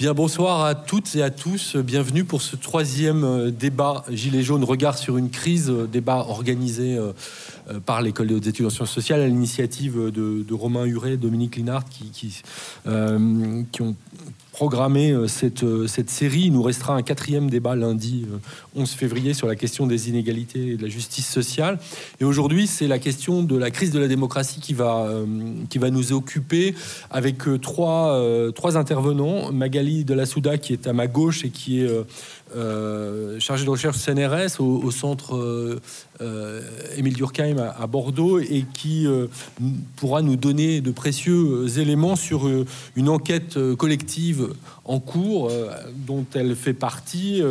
Bien, bonsoir à toutes et à tous. Bienvenue pour ce troisième euh, débat Gilets jaunes, regard sur une crise, euh, débat organisé euh, par l'École des études en sciences sociales à l'initiative de, Romain Huret, Dominique Linard, qui, qui, ont programmer euh, cette, euh, série. Il nous restera un quatrième débat lundi 11 euh, février sur la question des inégalités et de la justice sociale. Et aujourd'hui, c'est la question de la crise de la démocratie qui va, qui va nous occuper avec trois, trois intervenants. Magali de la Souda qui est à ma gauche et qui est euh, chargé de recherche CNRS au, centre euh, euh, Émile Durkheim à, Bordeaux et qui pourra nous donner de précieux éléments sur une enquête collective en cours dont elle fait partie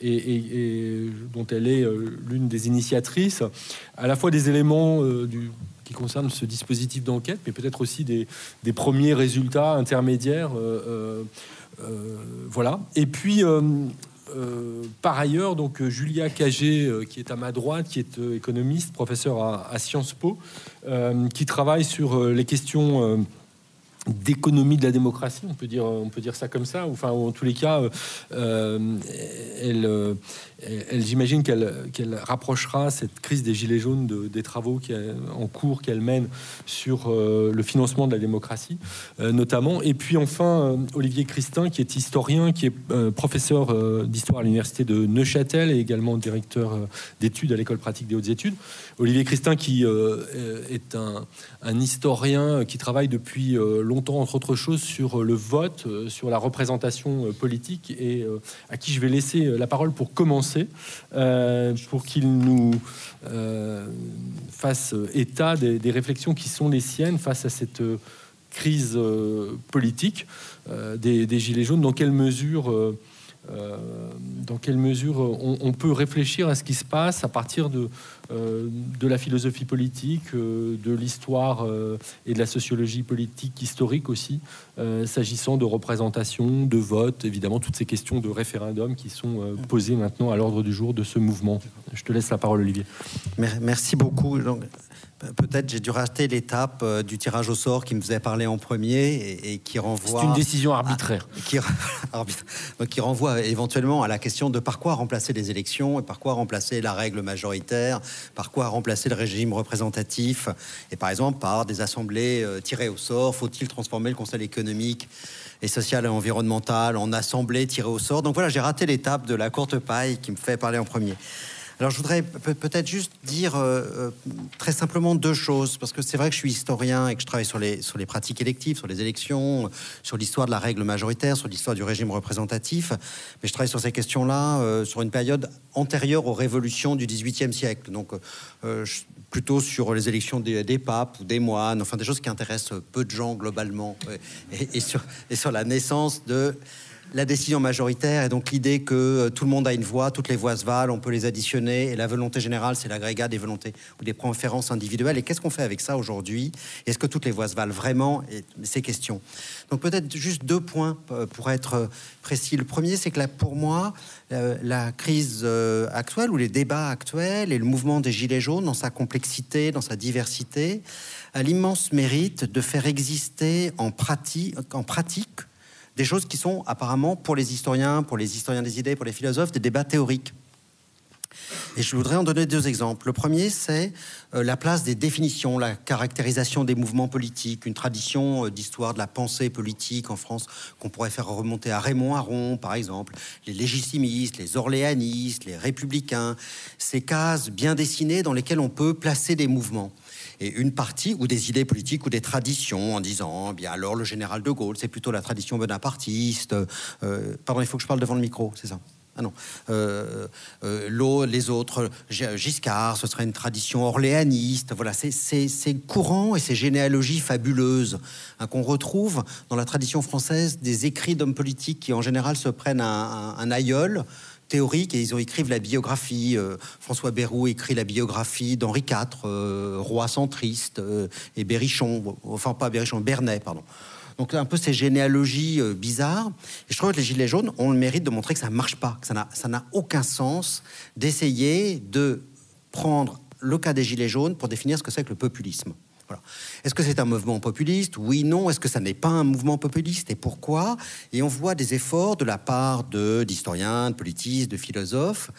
et, dont elle est l'une des initiatrices, à la fois des éléments du, qui concernent ce dispositif d'enquête, mais peut-être aussi des, premiers résultats intermédiaires. voilà. Et puis, euh, par ailleurs, donc euh, Julia Cagé, euh, qui est à ma droite, qui est économiste, professeur à, Sciences Po, qui travaille sur les questions d'économie de la démocratie, on peut dire, on peut dire ça comme ça. Enfin, en tous les cas, elle, elle, j'imagine qu'elle rapprochera cette crise des Gilets jaunes des travaux qui, en cours qu'elle mène sur euh, le financement de la démocratie, euh, notamment. Et puis enfin, euh, Olivier Christin, qui est historien, qui est professeur d'histoire à l'université de Neuchâtel et également directeur d'études à l'école pratique des hautes études. Olivier Christin, qui est un, un, historien qui travaille depuis entre autres choses, sur le vote, sur la représentation politique, et à qui je vais laisser la parole pour commencer euh, pour qu'il nous euh, fasse état des, réflexions qui sont les siennes face à cette euh, crise politique des, Gilets jaunes. Dans quelle mesure euh, dans quelle mesure on, peut réfléchir à ce qui se passe à partir de, euh, de la philosophie politique, euh, de l'histoire et de la sociologie politique historique aussi, s'agissant de représentation, de vote, évidemment toutes ces questions de référendum qui sont posées maintenant à l'ordre du jour de ce mouvement. Je te laisse la parole, Olivier. Merci beaucoup. Peut-être j'ai dû rater l'étape euh, du tirage au sort qui me faisait parler en premier et, qui renvoie. C'est une décision arbitraire. qui, qui, renvoie éventuellement à la question de par quoi remplacer les élections et par quoi remplacer la règle majoritaire, par quoi remplacer le régime représentatif et par exemple par des assemblées euh, tirées au sort. Faut-il transformer le Conseil économique et social et environnemental en assemblée tirée au sort? Donc voilà, j'ai raté l'étape de la courte paille qui me fait parler en premier. Alors je voudrais peut-être juste dire euh, euh, très simplement deux choses, parce que c'est vrai que je suis historien et que je travaille sur les, pratiques électives, sur les élections, sur l'histoire de la règle majoritaire, sur l'histoire du régime représentatif, mais je travaille sur ces questions-là euh, sur une période antérieure aux révolutions du XVIIIe siècle, donc plutôt sur les élections des, papes ou des moines, enfin des choses qui intéressent peu de gens globalement, et sur la naissance de la décision majoritaire et donc l'idée que euh, tout le monde a une voix, toutes les voix se valent, on peut les additionner et la volonté générale, c'est l'agrégat des volontés ou des préférences individuelles. Et qu'est-ce qu'on fait avec ça aujourd'hui? Est-ce que toutes les voix se valent vraiment? Ces questions. Donc peut-être juste deux points euh, pour être précis. Le premier, c'est que là, pour moi, euh, la crise actuelle ou les débats actuels et le mouvement des Gilets jaunes dans sa complexité, dans sa diversité, a l'immense mérite de faire exister en pratique des choses qui sont apparemment pour les historiens, pour les historiens des idées, pour les philosophes, des débats théoriques. Et je voudrais en donner deux exemples. Le premier, c'est euh, la place des définitions, la caractérisation des mouvements politiques, une tradition euh, d'histoire de la pensée politique en France qu'on pourrait faire remonter à Raymond Aron, par exemple, les légitimistes, les orléanistes, les républicains, ces cases bien dessinées dans lesquelles on peut placer des mouvements et une partie ou des idées politiques ou des traditions en disant bien alors le général de Gaulle c'est plutôt la tradition bonapartiste euh, pardon il faut que je parle devant le micro c'est ça? Ah non, euh, euh les autres, Giscard, ce serait une tradition orléaniste. Voilà, c'est courant et ces généalogies fabuleuses hein, qu'on retrouve dans la tradition française des écrits d'hommes politiques qui en général se prennent un, un aïeul et ils ont écrit la biographie. Euh, François Bérou écrit la biographie d'Henri IV, euh, roi centriste, euh, et Berrichon, enfin pas Berrichon, Bernet, pardon. Donc un peu ces généalogies bizarres. Et je trouve que les Gilets jaunes ont le mérite de montrer que ça ne marche pas, que ça n'a aucun sens d'essayer de prendre le cas des Gilets jaunes pour définir ce que c'est que le populisme. Est-ce que c'est un mouvement populiste? Oui, non. Est-ce que ça n'est pas un mouvement populiste? Et pourquoi? Et on voit des efforts de la part d'historiens, de, politistes, de philosophes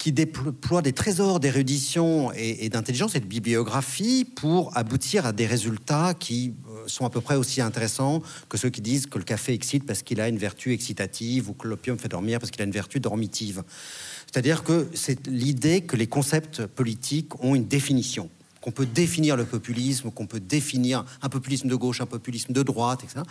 qui déploient des trésors d'érudition et, d'intelligence et de bibliographie pour aboutir à des résultats qui euh, sont à peu près aussi intéressants que ceux qui disent que le café excite parce qu'il a une vertu excitative ou que l'opium fait dormir parce qu'il a une vertu dormitive. C'est-à-dire que c'est l'idée que les concepts politiques ont une définition qu'on peut définir le populisme, qu'on peut définir un populisme de gauche, un populisme de droite, etc.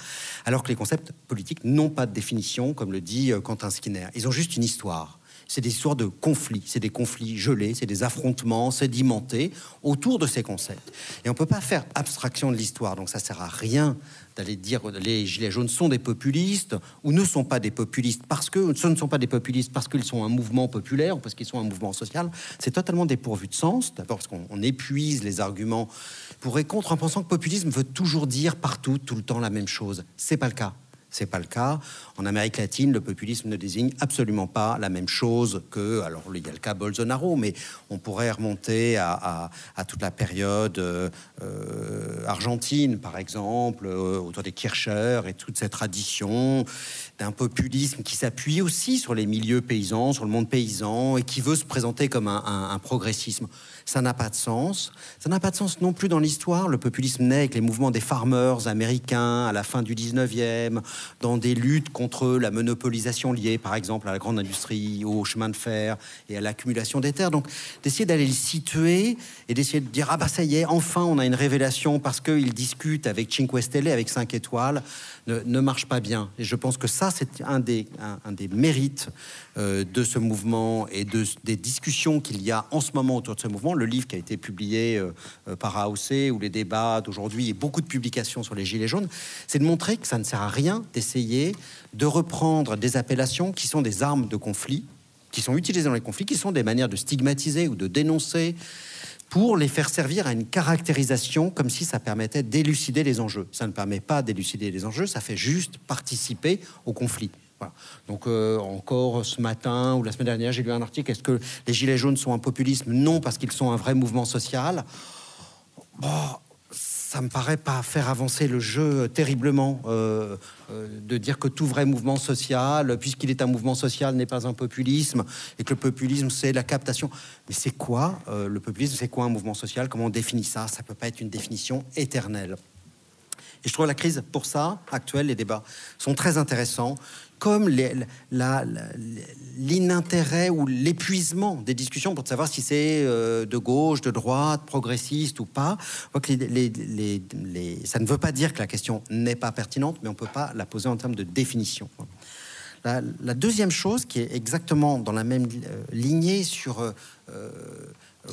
Alors que les concepts politiques n'ont pas de définition, comme le dit euh, Quentin Skinner. Ils ont juste une histoire. C'est des histoires de conflits, c'est des conflits gelés, c'est des affrontements sédimentés autour de ces concepts. Et on ne peut pas faire abstraction de l'histoire, donc ça sert à rien d'aller dire les gilets jaunes sont des populistes ou ne sont pas des populistes parce que ce ne sont pas des populistes parce qu'ils sont un mouvement populaire ou parce qu'ils sont un mouvement social, c'est totalement dépourvu de sens. D'abord parce qu'on épuise les arguments pour et contre en pensant que populisme veut toujours dire partout tout le temps la même chose. C'est pas le cas. C'est pas le cas. En Amérique latine, le populisme ne désigne absolument pas la même chose que. Alors, il y a le cas Bolsonaro, mais on pourrait remonter à, toute la période euh, argentine, par exemple, euh, autour des Kircher et toute cette tradition d'un populisme qui s'appuie aussi sur les milieux paysans, sur le monde paysan et qui veut se présenter comme un progressisme ça n'a pas de sens. Ça n'a pas de sens non plus dans l'histoire. Le populisme naît avec les mouvements des farmers américains à la fin du 19e, dans des luttes contre la monopolisation liée, par exemple, à la grande industrie, au chemin de fer et à l'accumulation des terres. Donc, d'essayer d'aller le situer et d'essayer de dire Ah, bah ça y est, enfin, on a une révélation parce qu'il discute avec Cinque Stelle, avec 5 étoiles, ne, marche pas bien. Et je pense que ça, c'est un des, un, des mérites euh, de ce mouvement et de, des discussions qu'il y a en ce moment autour de ce mouvement le livre qui a été publié euh, euh, par AOC ou les débats d'aujourd'hui et beaucoup de publications sur les Gilets jaunes, c'est de montrer que ça ne sert à rien d'essayer de reprendre des appellations qui sont des armes de conflit, qui sont utilisées dans les conflits, qui sont des manières de stigmatiser ou de dénoncer pour les faire servir à une caractérisation comme si ça permettait d'élucider les enjeux. Ça ne permet pas d'élucider les enjeux, ça fait juste participer au conflit. Donc euh, encore ce matin ou la semaine dernière, j'ai lu un article. Est-ce que les gilets jaunes sont un populisme? Non, parce qu'ils sont un vrai mouvement social. Bon, ça me paraît pas faire avancer le jeu terriblement euh, euh, de dire que tout vrai mouvement social, puisqu'il est un mouvement social, n'est pas un populisme et que le populisme c'est la captation. Mais c'est quoi le populisme C'est quoi un mouvement social? Comment on définit ça? Ça peut pas être une définition éternelle. Et je trouve la crise, pour ça, actuelle, les débats sont très intéressants comme l'inintérêt ou l'épuisement des discussions pour savoir si c'est euh, de gauche, de droite, progressiste ou pas. Ça ne veut pas dire que la question n'est pas pertinente, mais on ne peut pas la poser en termes de définition. La, deuxième chose qui est exactement dans la même euh, lignée sur, euh,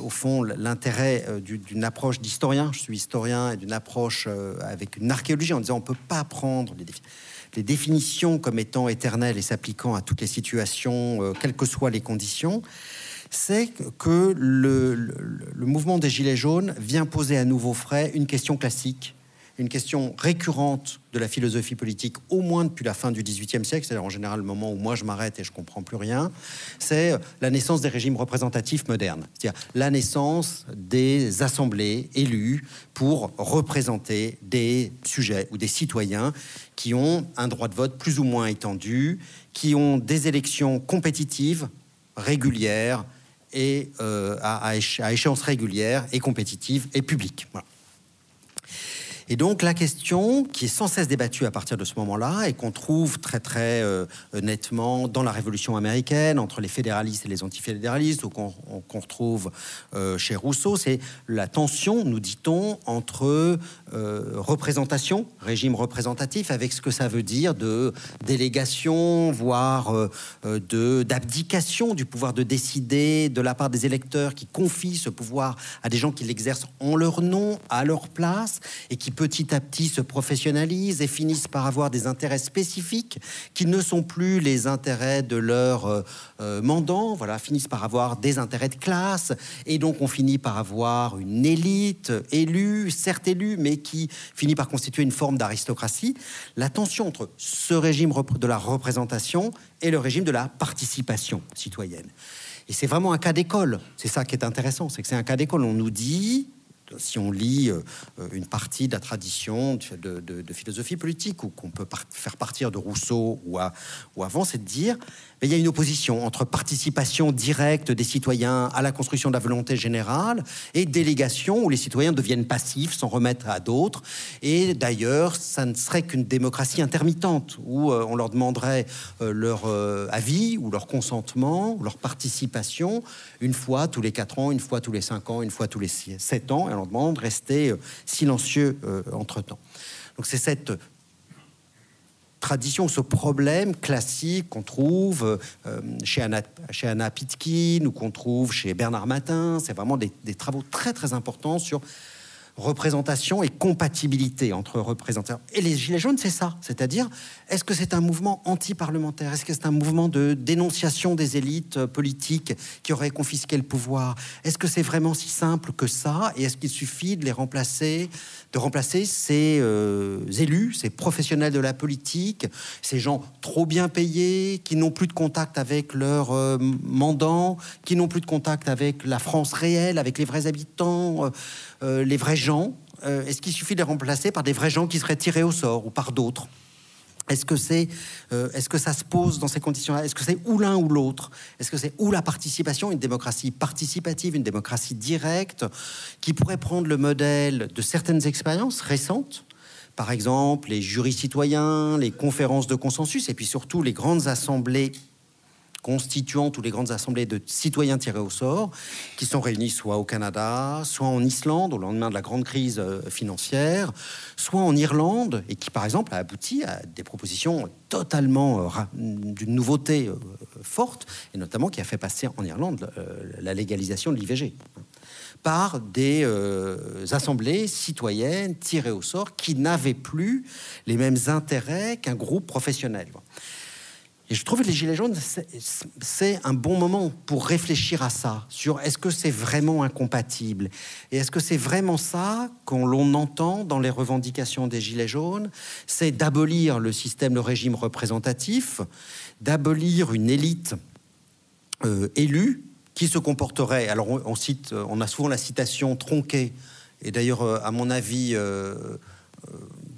au fond, l'intérêt d'une approche d'historien, je suis historien, et d'une approche avec une archéologie en disant on ne peut pas prendre les définitions comme étant éternelles et s'appliquant à toutes les situations, euh, quelles que soient les conditions, c'est que le, mouvement des Gilets jaunes vient poser à nouveau frais une question classique une question récurrente de la philosophie politique, au moins depuis la fin du XVIIIe siècle, c'est-à-dire en général le moment où moi je m'arrête et je comprends plus rien, c'est la naissance des régimes représentatifs modernes, c'est-à-dire la naissance des assemblées élues pour représenter des sujets ou des citoyens qui ont un droit de vote plus ou moins étendu, qui ont des élections compétitives, régulières et euh, à, échéance régulière et compétitive et publique. Et donc la question qui est sans cesse débattue à partir de ce moment-là et qu'on trouve très très euh, nettement dans la Révolution américaine entre les fédéralistes et les antifédéralistes ou qu'on retrouve euh, chez Rousseau, c'est la tension, nous dit-on, entre euh, représentation, régime représentatif, avec ce que ça veut dire de délégation, voire de d'abdication du pouvoir de décider de la part des électeurs qui confient ce pouvoir à des gens qui l'exercent en leur nom, à leur place et qui petit à petit se professionnalisent et finissent par avoir des intérêts spécifiques qui ne sont plus les intérêts de leur euh, euh, mandant, voilà, finissent par avoir des intérêts de classe, et donc on finit par avoir une élite élue, certes élue, mais qui finit par constituer une forme d'aristocratie. La tension entre ce régime de la représentation et le régime de la participation citoyenne. Et c'est vraiment un cas d'école. C'est ça qui est intéressant, c'est que c'est un cas d'école. On nous dit si on lit une partie de la tradition de, philosophie politique, ou qu'on peut faire partir de Rousseau ou, ou avant, c'est de dire il y a une opposition entre participation directe des citoyens à la construction de la volonté générale et délégation où les citoyens deviennent passifs, s'en remettre à d'autres. Et d'ailleurs, ça ne serait qu'une démocratie intermittente où euh, on leur demanderait euh, leur euh, avis ou leur consentement ou leur participation une fois tous les quatre ans, une fois tous les cinq ans, une fois tous les sept ans, et on leur demande de rester silencieux entre-temps. Donc c'est cette tradition, ce problème classique qu'on trouve euh, chez, Anna, chez Anna Pitkin ou qu'on trouve chez Bernard Matin. C'est vraiment des, des, travaux très très importants sur représentation et compatibilité entre représentants. Et les Gilets jaunes, c'est ça. C'est-à-dire, est-ce que c'est un mouvement anti-parlementaire? Est-ce que c'est un mouvement de dénonciation des élites politiques qui auraient confisqué le pouvoir? Est-ce que c'est vraiment si simple que ça? Et est-ce qu'il suffit de les remplacer, de remplacer ces euh, élus, ces professionnels de la politique, ces gens trop bien payés, qui n'ont plus de contact avec leurs euh, mandants, qui n'ont plus de contact avec la France réelle, avec les vrais habitants euh, les vrais gens euh, Est-ce qu'il suffit de les remplacer par des vrais gens qui seraient tirés au sort ou par d'autres? Est-ce que c'est, euh, est-ce que ça se pose dans ces conditions-là? Est-ce que c'est ou l'un ou l'autre? Est-ce que c'est ou la participation, une démocratie participative, une démocratie directe, qui pourrait prendre le modèle de certaines expériences récentes? Par exemple les jurys citoyens, les conférences de consensus, et puis surtout les grandes assemblées constituant toutes les grandes assemblées de citoyens tirés au sort, qui sont réunis soit au Canada, soit en Islande au lendemain de la grande crise euh, financière, soit en Irlande, et qui par exemple a abouti à des propositions totalement euh, d'une nouveauté euh, forte, et notamment qui a fait passer en Irlande la légalisation de l'IVG par des assemblées citoyennes tirées au sort qui n'avaient plus les mêmes intérêts qu'un groupe professionnel. Et je trouve que les Gilets jaunes, c'est un bon moment pour réfléchir à ça, sur est-ce que c'est vraiment incompatible. Et est-ce que c'est vraiment ça qu'on l'on entend dans les revendications des Gilets jaunes? C'est d'abolir le système, le régime représentatif, d'abolir une élite euh, élue qui se comporterait. Alors on, a souvent la citation tronquée, et d'ailleurs, euh, à mon avis, euh,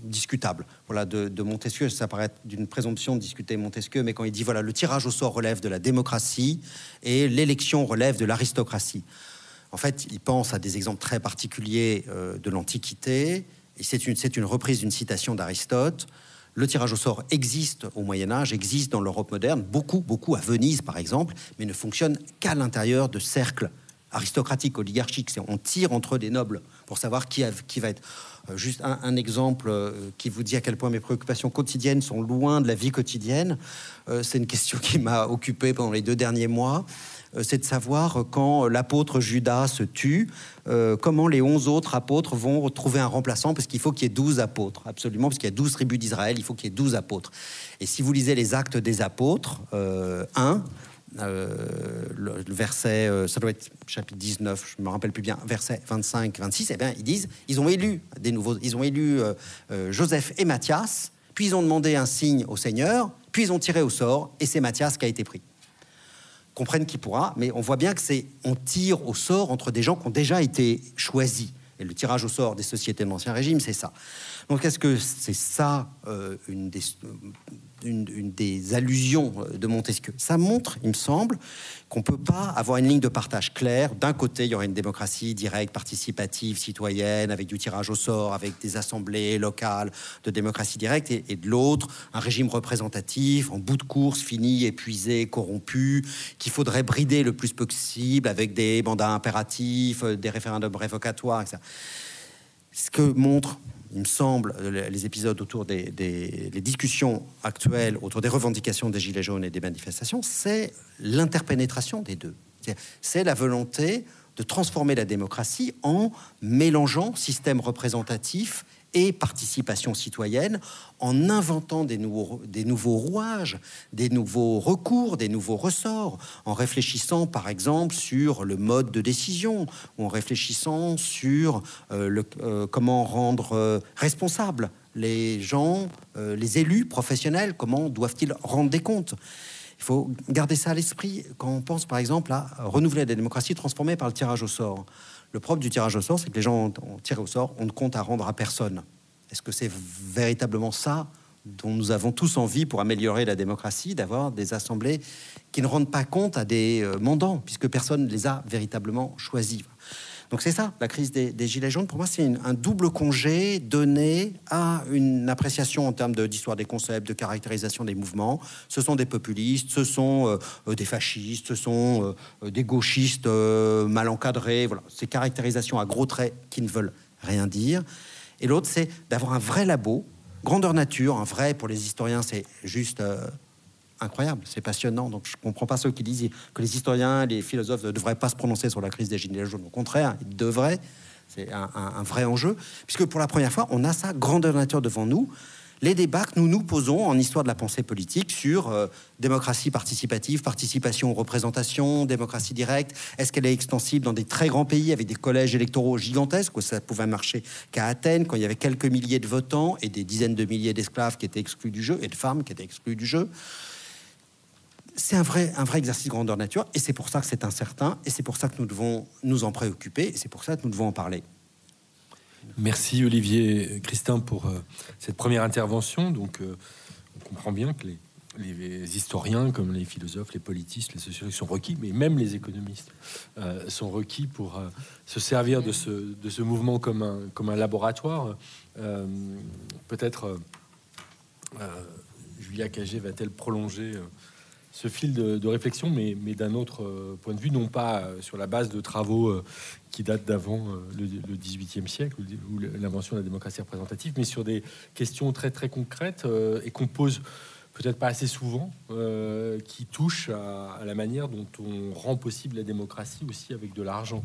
discutable voilà, de, Montesquieu. Ça paraît d'une présomption de discuter Montesquieu, mais quand il dit voilà, le tirage au sort relève de la démocratie et l'élection relève de l'aristocratie. En fait, il pense à des exemples très particuliers euh, de l'Antiquité. Et c'est une, une reprise d'une citation d'Aristote. Le tirage au sort existe au Moyen Âge, existe dans l'Europe moderne, beaucoup, beaucoup à Venise par exemple, mais ne fonctionne qu'à l'intérieur de cercles aristocratiques, oligarchiques. On tire entre des nobles pour savoir qui, qui va être. Euh, juste un, exemple euh, qui vous dit à quel point mes préoccupations quotidiennes sont loin de la vie quotidienne. Euh, c'est une question qui m'a occupé pendant les deux derniers mois. C'est de savoir quand l'apôtre Judas se tue, comment les onze autres apôtres vont trouver un remplaçant, parce qu'il faut qu'il y ait douze apôtres, absolument, parce qu'il y a douze tribus d'Israël, il faut qu'il y ait douze apôtres. Et si vous lisez les actes des apôtres, 1, euh, le, verset, euh, ça doit être chapitre 19, je me rappelle plus bien, verset 25, 26, eh bien, ils disent, ils ont élu des nouveaux, ils ont élu euh, Joseph et Matthias, puis ils ont demandé un signe au Seigneur, puis ils ont tiré au sort, et c'est Matthias qui a été pris. Comprenne qui pourra, mais on voit bien que c'est, on tire au sort entre des gens qui ont déjà été choisis. Et le tirage au sort des sociétés de l'Ancien Régime, c'est ça. Donc est-ce que c'est ça une des, une, des allusions euh, de Montesquieu. Ça montre, il me semble, qu'on ne peut pas avoir une ligne de partage claire. D'un côté, il y aurait une démocratie directe, participative, citoyenne, avec du tirage au sort, avec des assemblées locales de démocratie directe, et, de l'autre, un régime représentatif, en bout de course, fini, épuisé, corrompu, qu'il faudrait brider le plus possible avec des mandats impératifs, euh, des référendums révocatoires, etc. Ce que montre il me semble, les épisodes autour des, discussions actuelles autour des revendications des Gilets jaunes et des manifestations, c'est l'interpénétration des deux. C'est la volonté de transformer la démocratie en mélangeant système représentatif participation citoyenne en inventant des nouveaux, des nouveaux rouages, des nouveaux recours, des nouveaux ressorts, en réfléchissant par exemple sur le mode de décision, ou en réfléchissant sur euh, le, euh, comment rendre euh, responsables les gens, les élus professionnels, comment doivent-ils rendre des comptes. Il faut garder ça à l'esprit quand on pense par exemple à renouveler la démocratie transformée par le tirage au sort. Le propre du tirage au sort, c'est que les gens ont, tiré au sort, on ne compte à rendre à personne. Est-ce que c'est véritablement ça dont nous avons tous envie pour améliorer la démocratie, d'avoir des assemblées qui ne rendent pas compte à des euh, mandants, puisque personne ne les a véritablement choisis. Donc c'est ça, la crise des, Gilets jaunes. Pour moi, c'est un double congé donné à une appréciation en termes d'histoire des concepts, de caractérisation des mouvements. Ce sont des populistes, ce sont euh, des fascistes, ce sont euh, des gauchistes mal encadrés. Voilà, ces caractérisations à gros traits qui ne veulent rien dire. Et l'autre, c'est d'avoir un vrai labo grandeur nature, un vrai pour les historiens, c'est juste euh, incroyable, c'est passionnant. Donc je ne comprends pas ceux qui disent que les historiens, les philosophes ne devraient pas se prononcer sur la crise des Gilets jaunes. Au contraire, ils devraient. C'est un, vrai enjeu, puisque pour la première fois, on a sa grandeur nature devant nous les débats que nous nous posons en histoire de la pensée politique sur euh, démocratie participative, participation, représentation, démocratie directe. Est-ce qu'elle est extensible dans des très grands pays avec des collèges électoraux gigantesques où ça pouvait marcher qu'à Athènes quand il y avait quelques milliers de votants et des dizaines de milliers d'esclaves qui étaient exclus du jeu et de femmes qui étaient exclues du jeu c'est un vrai, un vrai exercice de grandeur nature, et c'est pour ça que c'est incertain, et c'est pour ça que nous devons nous en préoccuper, et c'est pour ça que nous devons en parler. Merci Olivier Christin pour euh, cette première intervention. Donc, euh, on comprend bien que les, historiens, comme les philosophes, les politistes, les sociologues sont requis, mais même les économistes euh, sont requis pour se servir de ce, de ce mouvement comme un, comme un laboratoire. Peut-être Julia Cagé va-t-elle prolonger ce fil de, réflexion, mais, d'un autre point de vue, non pas sur la base de travaux qui date d'avant euh, le, XVIIIe siècle ou l'invention de la démocratie représentative, mais sur des questions très très concrètes euh, et qu'on pose peut-être pas assez souvent, euh, qui touchent à, la manière dont on rend possible la démocratie aussi avec de l'argent.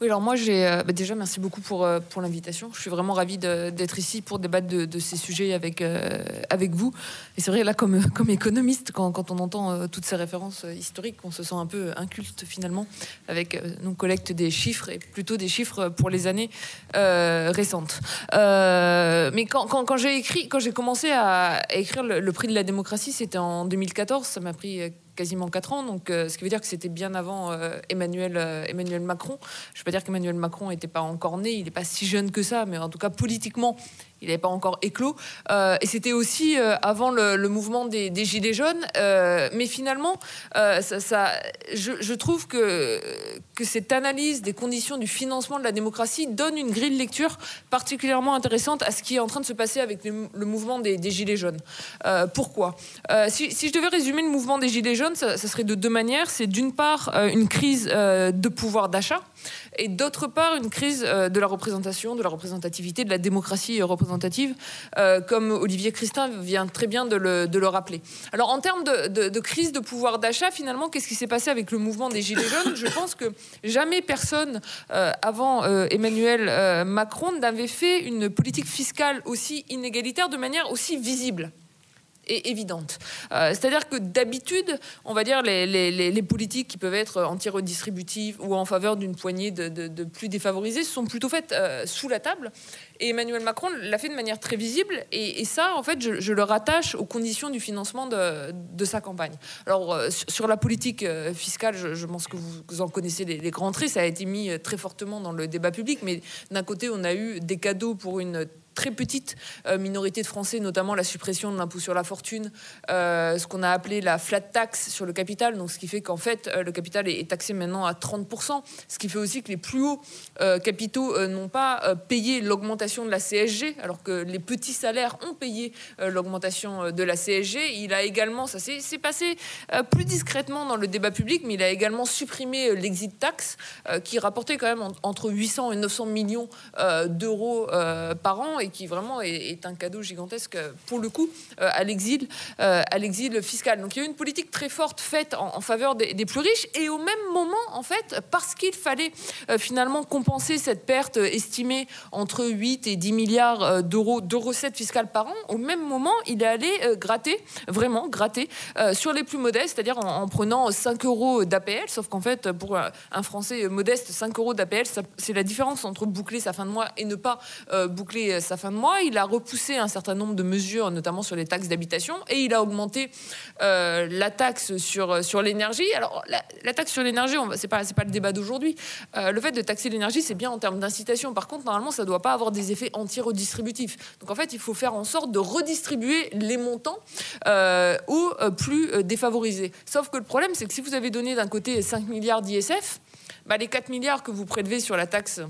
Oui, alors moi, j'ai euh, bah, déjà merci beaucoup pour, euh, pour l'invitation. Je suis vraiment ravie d'être ici pour débattre de, ces sujets avec, euh, avec vous. Et c'est vrai, là, comme, comme économiste, quand, on entend toutes ces références historiques, on se sent un peu inculte finalement, avec nous collecte des chiffres et plutôt des chiffres pour les années récentes. mais quand, quand, j'ai écrit, quand j'ai commencé à, écrire le, prix de la démocratie, c'était en 2014. Ça m'a pris quasiment 4 ans, donc euh, ce qui veut dire que c'était bien avant euh, Emmanuel, euh, Emmanuel Macron. Je ne veux pas dire qu'Emmanuel Macron n'était pas encore né, il n'est pas si jeune que ça, mais en tout cas politiquement, il n'avait pas encore éclos. Euh, et c'était aussi euh, avant le, mouvement des, Gilets jaunes. Euh, mais finalement, je, trouve que, que cette analyse des conditions du financement de la démocratie donne une grille de lecture particulièrement intéressante à ce qui est en train de se passer avec le, mouvement des, Gilets jaunes. pourquoi? Si, je devais résumer le mouvement des Gilets jaunes, ça, ça serait de deux manières. C'est d'une part une crise de pouvoir d'achat et d'autre part une crise euh, de la représentation, de la représentativité, de la démocratie représentative, euh, comme Olivier Christin vient très bien de le, rappeler. Alors en termes de, crise de pouvoir d'achat, finalement, qu'est-ce qui s'est passé avec le mouvement des Gilets jaunes? Je pense que jamais personne euh, avant Emmanuel Macron n'avait fait une politique fiscale aussi inégalitaire de manière aussi visible évidente. Euh, c'est-à-dire que d'habitude, on va dire les, politiques qui peuvent être anti-redistributives ou en faveur d'une poignée de, plus défavorisés sont plutôt faites euh, sous la table. Et Emmanuel Macron l'a fait de manière très visible. Et, ça, en fait, je, le rattache aux conditions du financement de, sa campagne. Alors, euh, sur, la politique fiscale, je, pense que vous, en connaissez les, les grands traits. Ça a été mis très fortement dans le débat public. Mais d'un côté, on a eu des cadeaux pour une très petite euh, minorité de Français, notamment la suppression de l'impôt sur la fortune, euh, ce qu'on a appelé la flat tax sur le capital, donc ce qui fait qu'en fait euh, le capital est, taxé maintenant à 30%, ce qui fait aussi que les plus hauts capitaux n'ont pas payé l'augmentation de la CSG, alors que les petits salaires ont payé l'augmentation de la CSG. Il a également, ça s'est passé plus discrètement dans le débat public, mais il a également supprimé l'exit tax, qui rapportait quand même entre 800 et 900 millions d'euros par an et qui vraiment est, un cadeau gigantesque pour le coup euh, à l'exil, euh, à l'exil fiscal. Donc il y a eu une politique très forte faite en, faveur des, plus riches et au même moment, en fait, parce qu'il fallait euh, finalement compenser cette perte estimée entre 8 et 10 milliards d'euros de recettes fiscales par an, au même moment, il est allé gratter, vraiment gratter, sur les plus modestes, c'est-à-dire en, prenant 5 euros d'APL, sauf qu'en fait, pour un Français modeste, 5 euros d'APL, c'est la différence entre boucler sa fin de mois et ne pas boucler sa fin de mois. Il a repoussé un certain nombre de mesures, notamment sur les taxes d'habitation, et il a augmenté la taxe sur, sur l'énergie. Alors, la, taxe sur l'énergie, ce n'est pas, pas le débat d'aujourd'hui. le fait de taxer l'énergie, c'est bien en termes d'incitation. Par contre, normalement, ça ne doit pas avoir des effets anti-redistributifs. Donc, en fait, il faut faire en sorte de redistribuer les montants aux plus défavorisés. Sauf que le problème, c'est que si vous avez donné d'un côté 5 milliards d'ISF, bah, les 4 milliards que vous prélevez sur la taxe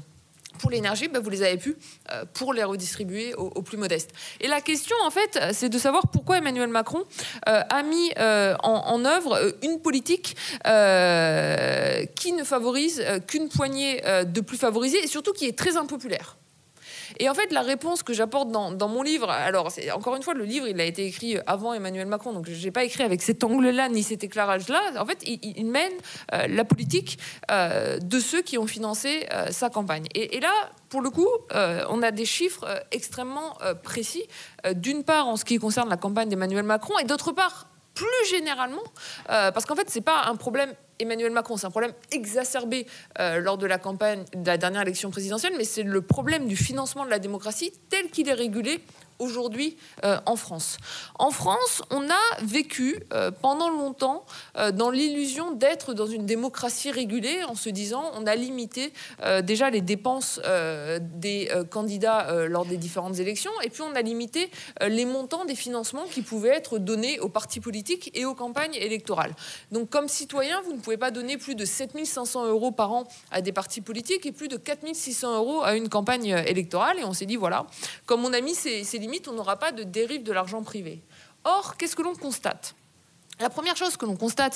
pour l'énergie, bah, vous les avez pu euh, pour les redistribuer aux, plus modestes. Et la question, en fait, c'est de savoir pourquoi Emmanuel Macron euh, a mis euh, en, œuvre une politique qui ne favorise qu'une poignée de plus favorisés et surtout qui est très impopulaire. Et en fait, la réponse que j'apporte dans, mon livre, alors encore une fois, le livre, il a été écrit avant Emmanuel Macron, donc je n'ai pas écrit avec cet angle-là ni cet éclairage-là. En fait, il, mène euh, la politique euh, de ceux qui ont financé euh, sa campagne. Et, là, pour le coup, on a des chiffres extrêmement précis, d'une part en ce qui concerne la campagne d'Emmanuel Macron, et d'autre part, plus généralement, parce qu'en fait, ce n'est pas un problème Emmanuel Macron. C'est un problème exacerbé euh, lors de la campagne de la dernière élection présidentielle, mais c'est le problème du financement de la démocratie tel qu'il est régulé aujourd'hui euh, en France. En France, on a vécu euh, pendant longtemps euh, dans l'illusion d'être dans une démocratie régulée en se disant on a limité déjà les dépenses des candidats lors des différentes élections et puis on a limité les montants des financements qui pouvaient être donnés aux partis politiques et aux campagnes électorales. Donc comme citoyen, vous ne pouvez pas donner plus de 7500 euros par an à des partis politiques et plus de 4600 euros à une campagne électorale et on s'est dit voilà, comme on a mis ces, ces on n'aura pas de dérive de l'argent privé. Or, qu'est-ce que l'on constate? La première chose que l'on constate,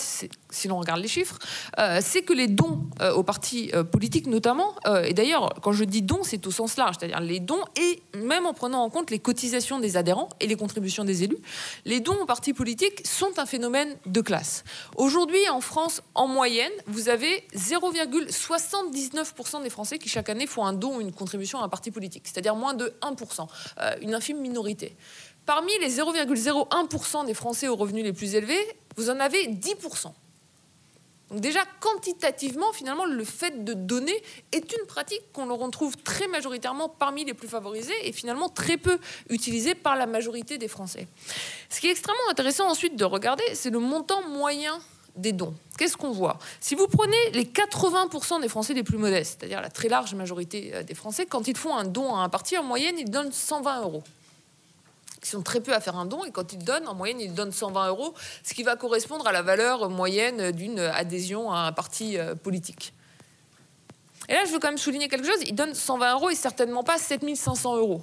si l'on regarde les chiffres, euh, c'est que les dons euh, aux partis euh, politiques notamment, et d'ailleurs quand je dis dons, c'est au sens large, c'est-à-dire les dons et même en prenant en compte les cotisations des adhérents et les contributions des élus, les dons aux partis politiques sont un phénomène de classe. Aujourd'hui en France, en moyenne, vous avez 0,79% des Français qui chaque année font un don ou une contribution à un parti politique, c'est-à-dire moins de 1%, une infime minorité. Parmi les 0,01% des Français aux revenus les plus élevés, vous en avez 10%. Donc déjà, quantitativement, finalement, le fait de donner est une pratique qu'on retrouve très majoritairement parmi les plus favorisés et finalement très peu utilisée par la majorité des Français. Ce qui est extrêmement intéressant ensuite de regarder, c'est le montant moyen des dons. Qu'est-ce qu'on voit? Si vous prenez les 80% des Français les plus modestes, c'est-à-dire la très large majorité euh, des Français, quand ils font un don à un parti, en moyenne, ils donnent 120 euros qui sont très peu à faire un don, et quand ils donnent, en moyenne, ils donnent 120 euros, ce qui va correspondre à la valeur moyenne d'une adhésion à un parti euh, politique. Et là, je veux quand même souligner quelque chose, ils donnent 120 euros et certainement pas 7500 euros.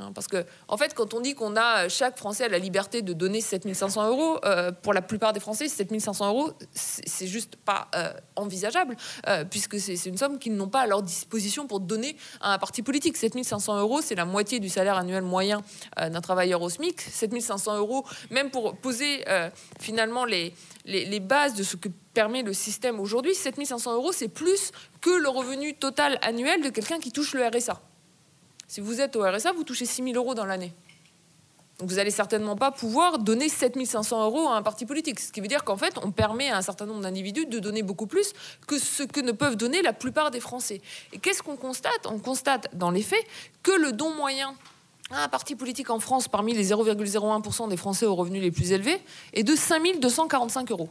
Hein, parce que, en fait, quand on dit qu'on a chaque Français la liberté de donner 7500 euros, euh, pour la plupart des Français, 7500 euros, c'est juste pas euh, envisageable, euh, puisque c'est une somme qu'ils n'ont pas à leur disposition pour donner à un parti politique. 7500 euros, c'est la moitié du salaire annuel moyen d'un travailleur au SMIC. 7500 euros, même pour poser finalement les, les, les bases de ce que permet le système aujourd'hui, 7500 euros, c'est plus que le revenu total annuel de quelqu'un qui touche le RSA. Si vous êtes au RSA, vous touchez 6 000 euros dans l'année. Donc vous n'allez certainement pas pouvoir donner 7 500 euros à un parti politique. Ce qui veut dire qu'en fait, on permet à un certain nombre d'individus de donner beaucoup plus que ce que ne peuvent donner la plupart des Français. Et qu'est-ce qu'on constate? On constate dans les faits que le don moyen à un parti politique en France parmi les 0,01% des Français aux revenus les plus élevés est de 5 245 euros.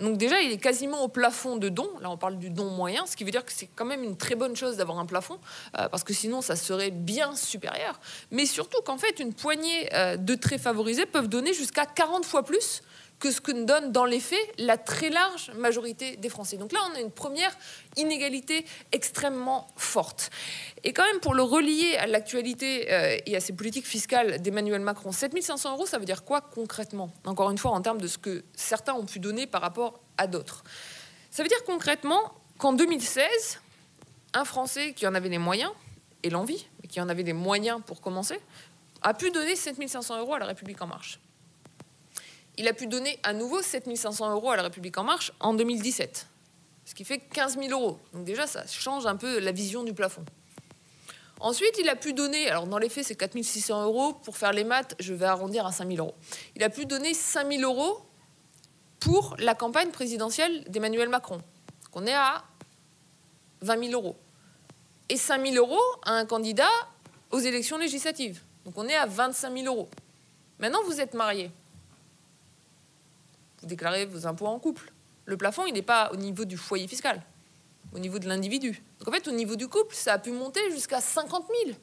Donc déjà, il est quasiment au plafond de don. Là, on parle du don moyen, ce qui veut dire que c'est quand même une très bonne chose d'avoir un plafond, euh, parce que sinon, ça serait bien supérieur. Mais surtout qu'en fait, une poignée euh, de très favorisés peuvent donner jusqu'à 40 fois plus que ce que donne dans les faits la très large majorité des Français. Donc là, on a une première inégalité extrêmement forte. Et quand même, pour le relier à l'actualité euh, et à ces politiques fiscales d'Emmanuel Macron, 7500 euros, ça veut dire quoi concrètement? Encore une fois, en termes de ce que certains ont pu donner par rapport à d'autres. Ça veut dire concrètement qu'en 2016, un Français qui en avait les moyens et l'envie, mais qui en avait les moyens pour commencer, a pu donner 7500 euros à la République en marche il a pu donner à nouveau 7500 euros à la République en marche en 2017, ce qui fait 15 000 euros. Donc déjà, ça change un peu la vision du plafond. Ensuite, il a pu donner, alors dans les faits, c'est 4600 euros. Pour faire les maths, je vais arrondir à 5000 euros. Il a pu donner 5000 euros pour la campagne présidentielle d'Emmanuel Macron. qu'on est à 20 000 euros. Et 5000 euros à un candidat aux élections législatives. Donc on est à 25 000 euros. Maintenant, vous êtes marié. Vous déclarez vos impôts en couple. Le plafond, il n'est pas au niveau du foyer fiscal, au niveau de l'individu. Donc en fait, au niveau du couple, ça a pu monter jusqu'à 50 000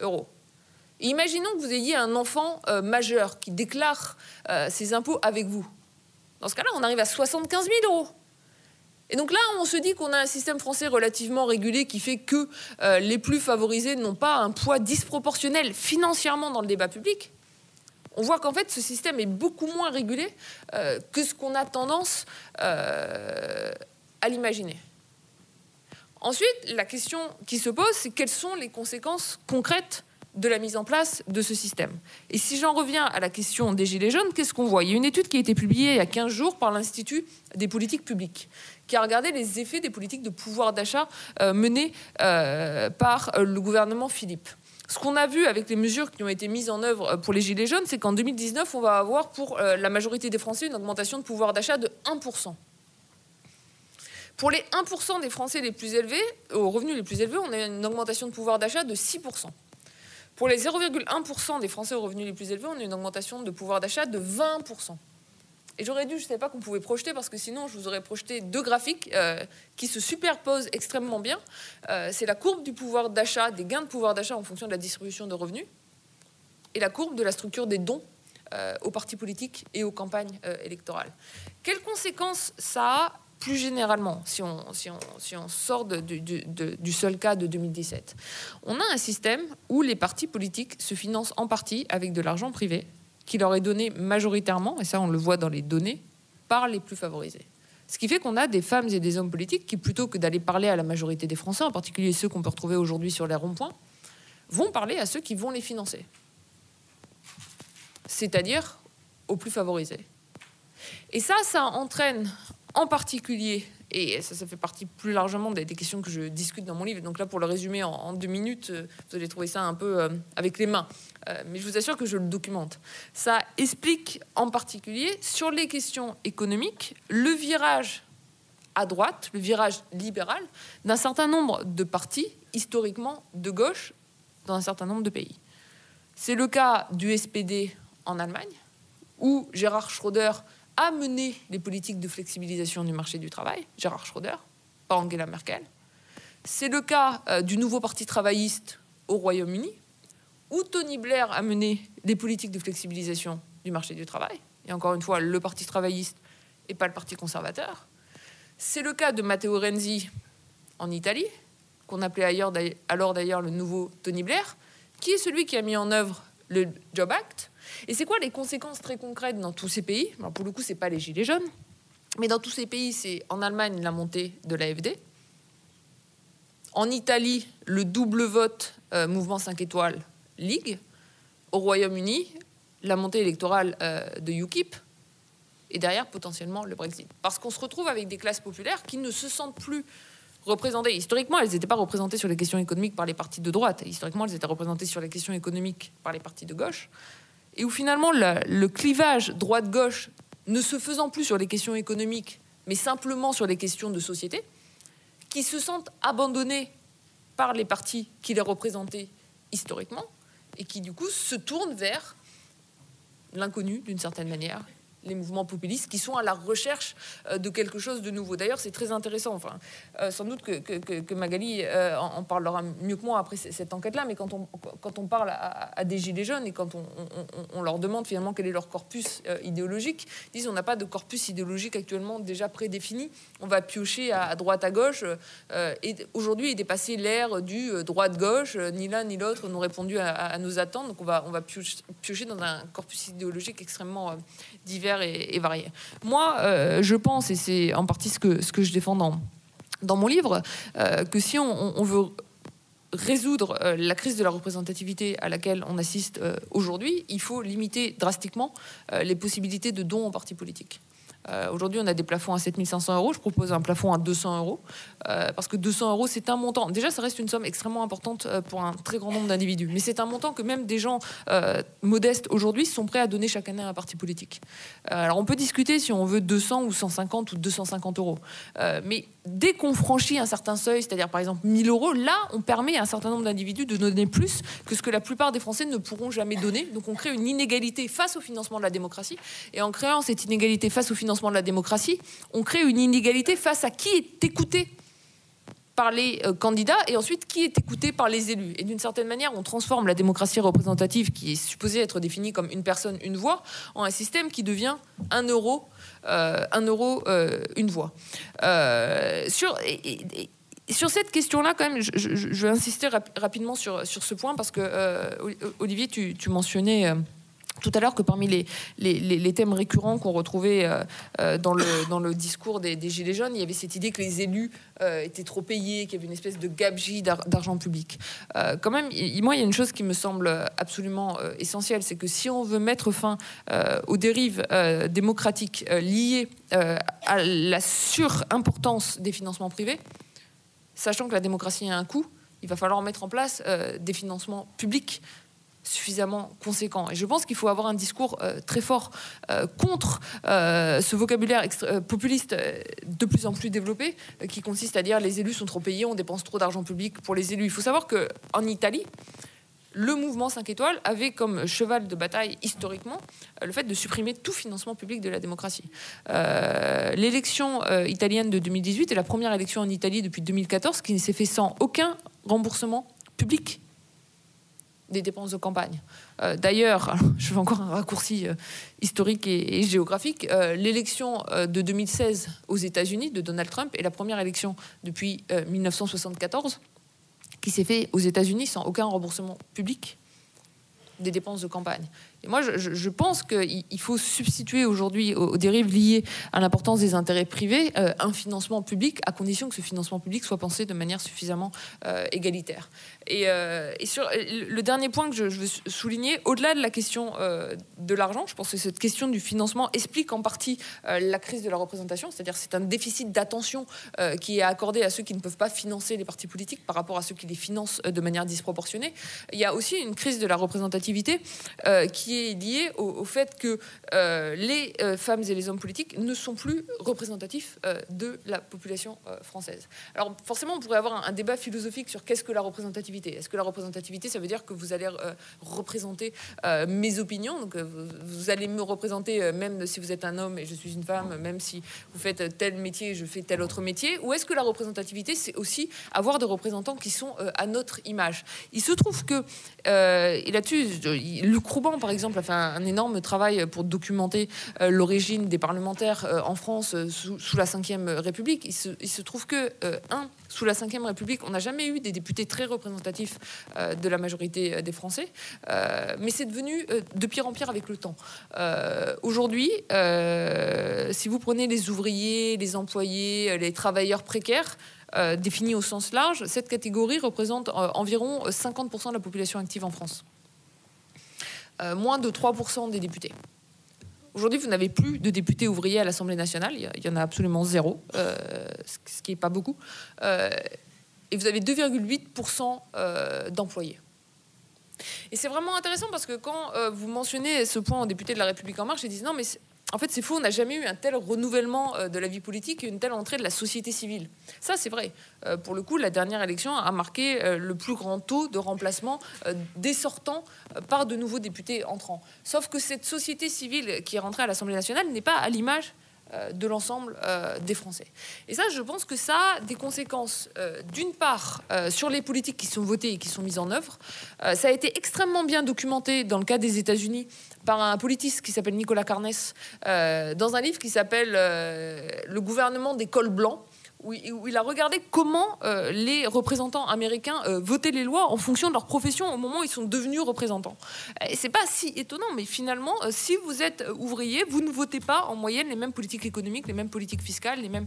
euros. imaginons que vous ayez un enfant euh, majeur qui déclare euh, ses impôts avec vous. Dans ce cas-là, on arrive à 75 000 euros. Et donc là, on se dit qu'on a un système français relativement régulé qui fait que euh, les plus favorisés n'ont pas un poids disproportionnel financièrement dans le débat public. On voit qu'en fait, ce système est beaucoup moins régulé euh, que ce qu'on a tendance euh, à l'imaginer. Ensuite, la question qui se pose, c'est quelles sont les conséquences concrètes de la mise en place de ce système? Et si j'en reviens à la question des Gilets jaunes, qu'est-ce qu'on voit? Il y a une étude qui a été publiée il y a 15 jours par l'Institut des politiques publiques, qui a regardé les effets des politiques de pouvoir d'achat euh, menées par le gouvernement Philippe. Ce qu'on a vu avec les mesures qui ont été mises en œuvre pour les Gilets jaunes, c'est qu'en 2019, on va avoir pour la majorité des Français une augmentation de pouvoir d'achat de 1%. Pour les 1% des Français les plus élevés, aux revenus les plus élevés, on a une augmentation de pouvoir d'achat de 6%. Pour les 0,1% des Français aux revenus les plus élevés, on a une augmentation de pouvoir d'achat de 20%. Et j'aurais dû, je ne savais pas qu'on pouvait projeter, parce que sinon je vous aurais projeté deux graphiques euh, qui se superposent extrêmement bien. Euh, c'est la courbe du pouvoir d'achat, des gains de pouvoir d'achat en fonction de la distribution de revenus, et la courbe de la structure des dons euh, aux partis politiques et aux campagnes électorales. Quelles conséquences ça a plus généralement, si on, sort du seul cas de 2017, on a un système où les partis politiques se financent en partie avec de l'argent privé qui leur est donné majoritairement, et ça on le voit dans les données, par les plus favorisés. Ce qui fait qu'on a des femmes et des hommes politiques qui, plutôt que d'aller parler à la majorité des Français, en particulier ceux qu'on peut retrouver aujourd'hui sur les ronds-points, vont parler à ceux qui vont les financer. C'est-à-dire aux plus favorisés. Et ça, ça entraîne en particulier, et ça, fait partie plus largement des, questions que je discute dans mon livre, donc là pour le résumer en, deux minutes, euh, vous allez trouver ça un peu euh, avec les mains, euh, mais je vous assure que je le documente. Ça explique en particulier sur les questions économiques le virage à droite, le virage libéral d'un certain nombre de partis historiquement de gauche dans un certain nombre de pays. C'est le cas du SPD en Allemagne, où Gérard Schröder a mené les politiques de flexibilisation du marché du travail, Gérard Schröder, pas Angela Merkel. C'est le cas euh, du nouveau parti travailliste au Royaume-Uni, où Tony Blair a mené les politiques de flexibilisation du marché du travail. Et encore une fois, le parti travailliste et pas le parti conservateur. C'est le cas de Matteo Renzi en Italie, qu'on appelait alors d'ailleurs le nouveau Tony Blair, qui est celui qui a mis en œuvre le Job Act, et c'est quoi les conséquences très concrètes dans tous ces pays? Pour le coup, c'est pas les gilets jaunes, mais dans tous ces pays, c'est en Allemagne la montée de l'AFD, en Italie le double vote euh, mouvement 5 étoiles Ligue, au Royaume-Uni la montée électorale euh, de UKIP, et derrière potentiellement le Brexit. Parce qu'on se retrouve avec des classes populaires qui ne se sentent plus représentées. Historiquement, elles n'étaient pas représentées sur les questions économiques par les partis de droite. Historiquement, elles étaient représentées sur les questions économiques par les partis de gauche et où finalement le, clivage droite-gauche ne se faisant plus sur les questions économiques, mais simplement sur les questions de société, qui se sentent abandonnés par les partis qui les représentaient historiquement, et qui du coup se tournent vers l'inconnu d'une certaine manière, les mouvements populistes qui sont à la recherche euh, de quelque chose de nouveau. D'ailleurs, c'est très intéressant. Enfin, euh, sans doute que, Magali euh, en, parlera mieux que moi après cette enquête-là, mais quand on, quand on parle à, des gilets jaunes et quand on, on, leur demande finalement quel est leur corpus idéologique, ils disent on n'a pas de corpus idéologique actuellement déjà prédéfini. On va piocher à, droite, à gauche. et aujourd'hui est dépassé l'ère du droite-gauche. Ni l'un ni l'autre n'ont répondu à, nos attentes. Donc on va, on va piocher dans un corpus idéologique extrêmement divers et, variés. Moi, euh, je pense, et c'est en partie ce que, ce que je défends dans, dans mon livre, euh, que si on, veut résoudre euh, la crise de la représentativité à laquelle on assiste aujourd'hui, il faut limiter drastiquement les possibilités de dons aux partis politiques. Aujourd'hui, on a des plafonds à 7500 euros. Je propose un plafond à 200 euros parce que 200 euros, c'est un montant. Déjà, ça reste une somme extrêmement importante pour un très grand nombre d'individus, mais c'est un montant que même des gens modestes aujourd'hui sont prêts à donner chaque année à un parti politique. alors, on peut discuter si on veut 200 ou 150 ou 250 euros, mais dès qu'on franchit un certain seuil, c'est-à-dire par exemple 1000 euros, là, on permet à un certain nombre d'individus de donner plus que ce que la plupart des Français ne pourront jamais donner. Donc on crée une inégalité face au financement de la démocratie. Et en créant cette inégalité face au financement de la démocratie, on crée une inégalité face à qui est écouté par les euh, candidats et ensuite qui est écouté par les élus. Et d'une certaine manière, on transforme la démocratie représentative, qui est supposée être définie comme une personne, une voix, en un système qui devient un euro, euh, un euro, euh, une voix. sur, sur cette question-là, quand même, je, vais insister rapidement sur, sur ce point parce que, Olivier, tu, tu mentionnais tout à l'heure que parmi les, thèmes récurrents qu'on retrouvait euh, euh, dans, le, dans le discours des, Gilets jaunes, il y avait cette idée que les élus euh, étaient trop payés, qu'il y avait une espèce de gabegie d'argent public. quand même, moi, il y a une chose qui me semble absolument essentielle, c'est que si on veut mettre fin aux dérives démocratiques liées à la surimportance des financements privés, sachant que la démocratie a un coût, il va falloir mettre en place des financements publics suffisamment conséquent. Et je pense qu'il faut avoir un discours euh, très fort euh, contre euh, ce vocabulaire populiste de plus en plus développé, qui consiste à dire les élus sont trop payés, on dépense trop d'argent public pour les élus. Il faut savoir qu'en Italie, le mouvement 5 étoiles avait comme cheval de bataille historiquement le fait de supprimer tout financement public de la démocratie. L'élection italienne de 2018 est la première élection en Italie depuis 2014 qui ne s'est fait sans aucun remboursement public des dépenses de campagne. Euh, d'ailleurs, je fais encore un raccourci euh, historique et, géographique, euh, l'élection de 2016 aux États-Unis de Donald Trump est la première élection depuis 1974 qui s'est faite aux États-Unis sans aucun remboursement public des dépenses de campagne. Moi, je, pense qu'il faut substituer aujourd'hui aux, dérives liées à l'importance des intérêts privés euh, un financement public, à condition que ce financement public soit pensé de manière suffisamment euh, égalitaire. Et, euh, sur le dernier point que je, veux souligner, au-delà de la question de l'argent, je pense que cette question du financement explique en partie la crise de la représentation, c'est-à-dire c'est un déficit d'attention qui est accordé à ceux qui ne peuvent pas financer les partis politiques par rapport à ceux qui les financent de manière disproportionnée. Il y a aussi une crise de la représentativité qui lié au, fait que euh, les euh, femmes et les hommes politiques ne sont plus représentatifs euh, de la population française. Alors forcément, on pourrait avoir un, débat philosophique sur qu'est-ce que la représentativité. Est-ce que la représentativité, ça veut dire que vous allez représenter mes opinions, donc vous, allez me représenter même si vous êtes un homme et je suis une femme, même si vous faites tel métier et je fais tel autre métier, ou est-ce que la représentativité, c'est aussi avoir des représentants qui sont à notre image? Il se trouve que, et là-dessus, Luc Rouban, par exemple, exemple, a fait un, énorme travail pour documenter euh, l'origine des parlementaires euh, en France euh, sous, la Ve République. Il se, trouve que, un, sous la Ve République, on n'a jamais eu des députés très représentatifs de la majorité des Français, mais c'est devenu de pire en pire avec le temps. Aujourd'hui, si vous prenez les ouvriers, les employés, les travailleurs précaires, définis au sens large, cette catégorie représente environ 50% de la population active en France. Euh, moins de 3% des députés. Aujourd'hui, vous n'avez plus de députés ouvriers à l'Assemblée nationale. Il y en a absolument zéro, euh, ce qui n'est pas beaucoup. Euh, et vous avez 2,8% d'employés. Et c'est vraiment intéressant parce que quand vous mentionnez ce point aux députés de la République en marche, ils disent non, mais en fait, c'est faux, on n'a jamais eu un tel renouvellement euh, de la vie politique et une telle entrée de la société civile. Ça, c'est vrai. Euh, pour le coup, la dernière élection a marqué euh, le plus grand taux de remplacement des sortants par de nouveaux députés entrants. Sauf que cette société civile qui est rentrée à l'Assemblée nationale n'est pas à l'image de l'ensemble des Français. Et ça, je pense que ça a des conséquences, d'une part, sur les politiques qui sont votées et qui sont mises en œuvre. ça a été extrêmement bien documenté dans le cas des États-Unis par un politiste qui s'appelle Nicolas Carnès, euh, dans un livre qui s'appelle euh, Le gouvernement des cols blancs, où, il a regardé comment euh, les représentants américains euh, votaient les lois en fonction de leur profession au moment où ils sont devenus représentants. Et c'est pas si étonnant, mais finalement, euh, si vous êtes ouvrier, vous ne votez pas en moyenne les mêmes politiques économiques, les mêmes politiques fiscales, les mêmes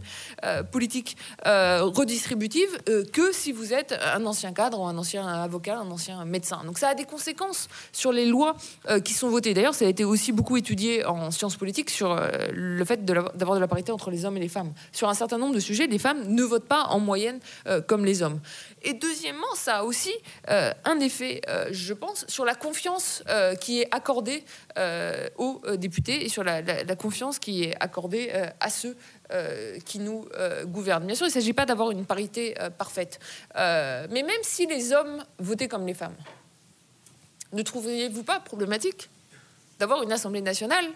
politiques redistributives que si vous êtes un ancien cadre, un ancien avocat, un ancien médecin. Donc ça a des conséquences sur les lois qui sont votées. D'ailleurs, ça a été aussi beaucoup étudié en sciences politiques sur le fait d'avoir de la parité entre les hommes et les femmes. Sur un certain nombre de sujets, femmes ne votent pas en moyenne euh, comme les hommes. Et deuxièmement, ça a aussi euh, un effet, euh, je pense, sur la confiance qui est accordée aux députés et sur la, confiance qui est accordée à ceux qui nous gouvernent. Bien sûr, il ne s'agit pas d'avoir une parité parfaite. mais même si les hommes votaient comme les femmes, ne trouveriez-vous pas problématique d'avoir une Assemblée nationale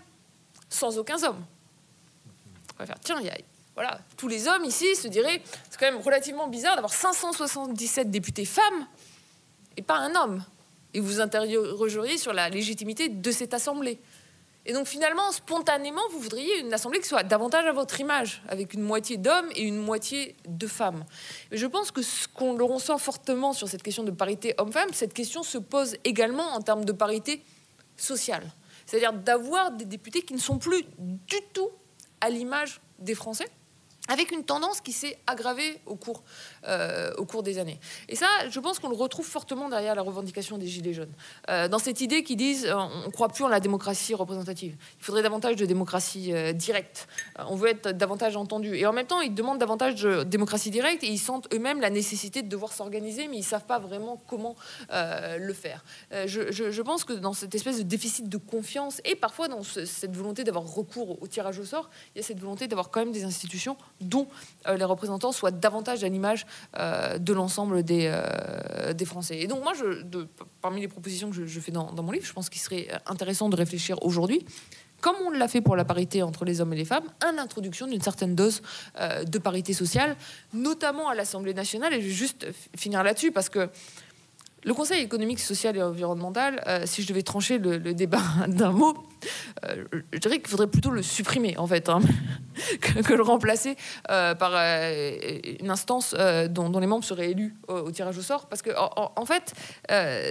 sans aucun homme? Tiens, il y a voilà, tous les hommes ici se diraient, c'est quand même relativement bizarre d'avoir 577 députés femmes et pas un homme. Et vous interrogeriez sur la légitimité de cette assemblée. Et donc finalement, spontanément, vous voudriez une assemblée qui soit davantage à votre image, avec une moitié d'hommes et une moitié de femmes. Et je pense que ce qu'on le ressent fortement sur cette question de parité homme-femme, cette question se pose également en termes de parité sociale. C'est-à-dire d'avoir des députés qui ne sont plus du tout à l'image des Français, avec une tendance qui s'est aggravée au cours, euh, au cours des années. Et ça, je pense qu'on le retrouve fortement derrière la revendication des Gilets jaunes. Euh, dans cette idée qui disent euh, on ne croit plus en la démocratie représentative, il faudrait davantage de démocratie directe, on veut être davantage entendu. Et en même temps, ils demandent davantage de démocratie directe et ils sentent eux-mêmes la nécessité de devoir s'organiser, mais ils ne savent pas vraiment comment le faire. Je, pense que dans cette espèce de déficit de confiance et parfois dans cette volonté d'avoir recours au tirage au sort, il y a cette volonté d'avoir quand même des institutions dont euh, les représentants soient davantage à l'image euh, de l'ensemble des, euh, des Français. Et donc moi, parmi les propositions que je, fais dans, mon livre, je pense qu'il serait intéressant de réfléchir aujourd'hui comme on l'a fait pour la parité entre les hommes et les femmes, à l'introduction d'une certaine dose de parité sociale, notamment à l'Assemblée nationale. Et je vais juste finir là-dessus parce que le Conseil économique, social et environnemental, euh, si je devais trancher le, débat d'un mot, euh, je dirais qu'il faudrait plutôt le supprimer, en fait, hein, que, le remplacer euh, par une instance dont, les membres seraient élus au, tirage au sort. Parce que, en fait,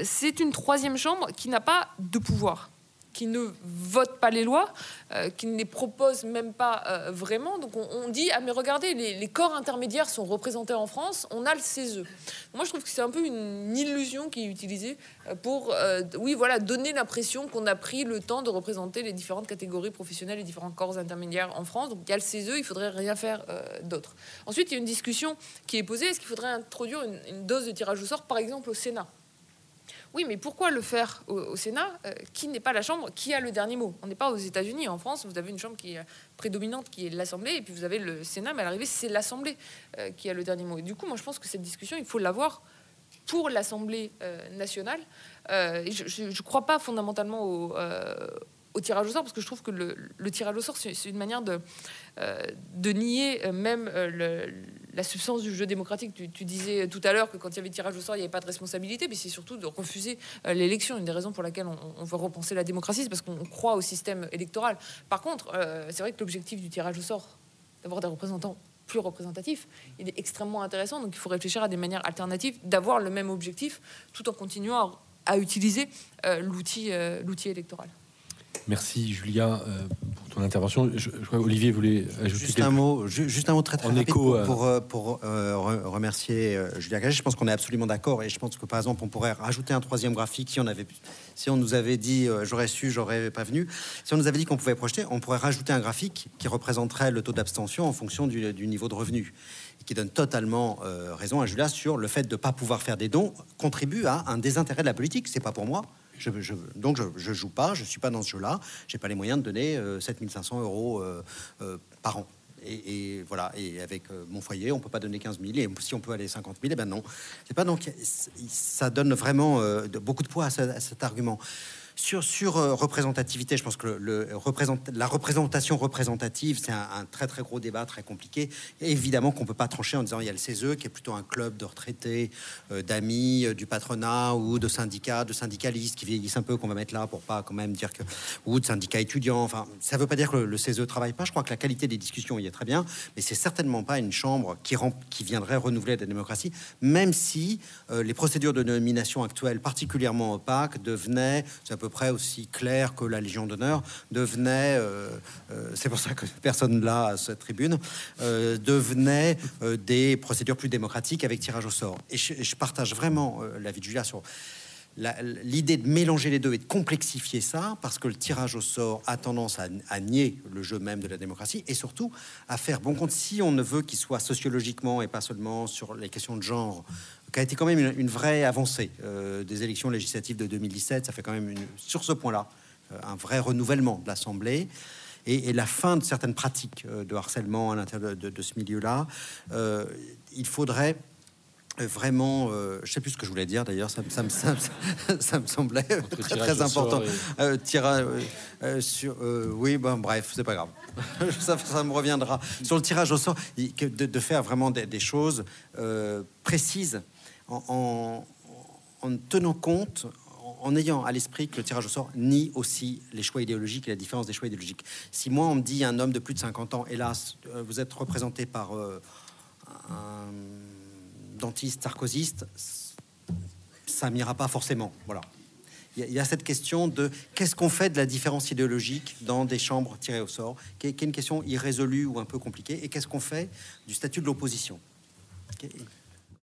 c'est une troisième chambre qui n'a pas de pouvoir qui ne votent pas les lois, euh, qui ne les proposent même pas euh, vraiment. Donc on, dit ah mais regardez les, corps intermédiaires sont représentés en France, on a le CESE. Moi je trouve que c'est un peu une illusion qui est utilisée euh, pour oui voilà donner l'impression qu'on a pris le temps de représenter les différentes catégories professionnelles et différents corps intermédiaires en France. Donc il y a le CESE, il faudrait rien faire d'autre. Ensuite il y a une discussion qui est posée est-ce qu'il faudrait introduire une dose de tirage au sort par exemple au Sénat? Oui, mais pourquoi le faire au, Sénat, euh, qui n'est pas la Chambre, qui a le dernier mot? On n'est pas aux États-Unis. En France, vous avez une Chambre qui est prédominante, qui est l'Assemblée, et puis vous avez le Sénat, mais à l'arrivée, c'est l'Assemblée euh, qui a le dernier mot. Du coup, moi, je pense que cette discussion, il faut l'avoir pour l'Assemblée euh, nationale. je ne crois pas fondamentalement au, au tirage au sort, parce que je trouve que le, tirage au sort, c'est une manière de, euh, nier euh, même euh, la substance du jeu démocratique. Tu, disais tout à l'heure que quand il y avait tirage au sort, il n'y avait pas de responsabilité, mais c'est surtout de refuser l'élection. Une des raisons pour laquelle on, veut repenser la démocratie, c'est parce qu'on croit au système électoral. Par contre, c'est vrai que l'objectif du tirage au sort, d'avoir des représentants plus représentatifs, il est extrêmement intéressant. Donc il faut réfléchir à des manières alternatives d'avoir le même objectif tout en continuant à, utiliser l'outil électoral. Merci Julia euh, pour ton intervention. Je, crois Olivier voulait ajouter juste un mot, juste un mot très très rapide écho, pour, pour, euh, euh, remercier Julia Gagé. Je pense qu'on est absolument d'accord et je pense que par exemple on pourrait rajouter un troisième graphique si on avait si on nous avait dit j'aurais su j'aurais pas venu si on nous avait dit qu'on pouvait projeter on pourrait rajouter un graphique qui représenterait le taux d'abstention en fonction du, du, niveau de revenu et qui donne totalement raison à Julia sur le fait de ne pas pouvoir faire des dons contribue à un désintérêt de la politique c'est pas pour moi je, donc je, ne joue pas, je suis pas dans ce jeu-là. J'ai pas les moyens de donner 7500 euh, euros euh, euh, par an. Et, voilà. Et avec mon foyer, on peut pas donner 15 000. Et si on peut aller 50 000, eh ben non. C'est pas donc ça donne vraiment beaucoup de poids à, cet argument. Sur, sur euh, représentativité, je pense que le, représente, la représentation représentative, c'est un, très très gros débat, très compliqué. évidemment qu'on ne peut pas trancher en disant il y a le CESE qui est plutôt un club de retraités, euh, d'amis, euh, du patronat ou de syndicats, de syndicalistes qui vieillissent un peu, qu'on va mettre là pour pas quand même dire que. ou de syndicats étudiants. Enfin, ça ne veut pas dire que le, CESE ne travaille pas. Je crois que la qualité des discussions y est très bien, mais c'est certainement pas une chambre qui, qui viendrait renouveler la démocratie, même si les procédures de nomination actuelles, particulièrement opaques, devenaient peu près aussi clair que la Légion d'honneur, devenait, euh, euh, c'est pour ça que personne là à cette tribune, euh, devenait des procédures plus démocratiques avec tirage au sort. Et je, partage vraiment l'avis de Julia sur l'idée de mélanger les deux et de complexifier ça, parce que le tirage au sort a tendance à, nier le jeu même de la démocratie et surtout à faire bon compte si on ne veut qu'il soit sociologiquement et pas seulement sur les questions de genre qui a été quand même une, vraie avancée euh, des élections législatives de 2017. Ça fait quand même une, sur ce point-là euh, un vrai renouvellement de l'Assemblée. Et, la fin de certaines pratiques euh, de harcèlement à l'intérieur de, ce milieu-là, il faudrait vraiment, je sais plus ce que je voulais dire d'ailleurs, ça, ça, ça, me semblait très, très important. tirage sur, oui, bon, bref, c'est pas grave, ça, me reviendra. Sur le tirage au sort, de, de faire vraiment des, des choses précises en, tenant compte, en ayant à l'esprit que le tirage au sort nie aussi les choix idéologiques et la différence des choix idéologiques. Si moi, on me dit un homme de plus de 50 ans, hélas, euh, vous êtes représenté par euh, un dentiste sarkozyste, ça m'ira pas forcément. Voilà. Il y, a cette question de qu'est-ce qu'on fait de la différence idéologique dans des chambres tirées au sort, qui est, une question irrésolue ou un peu compliquée, et qu'est-ce qu'on fait du statut de l'opposition?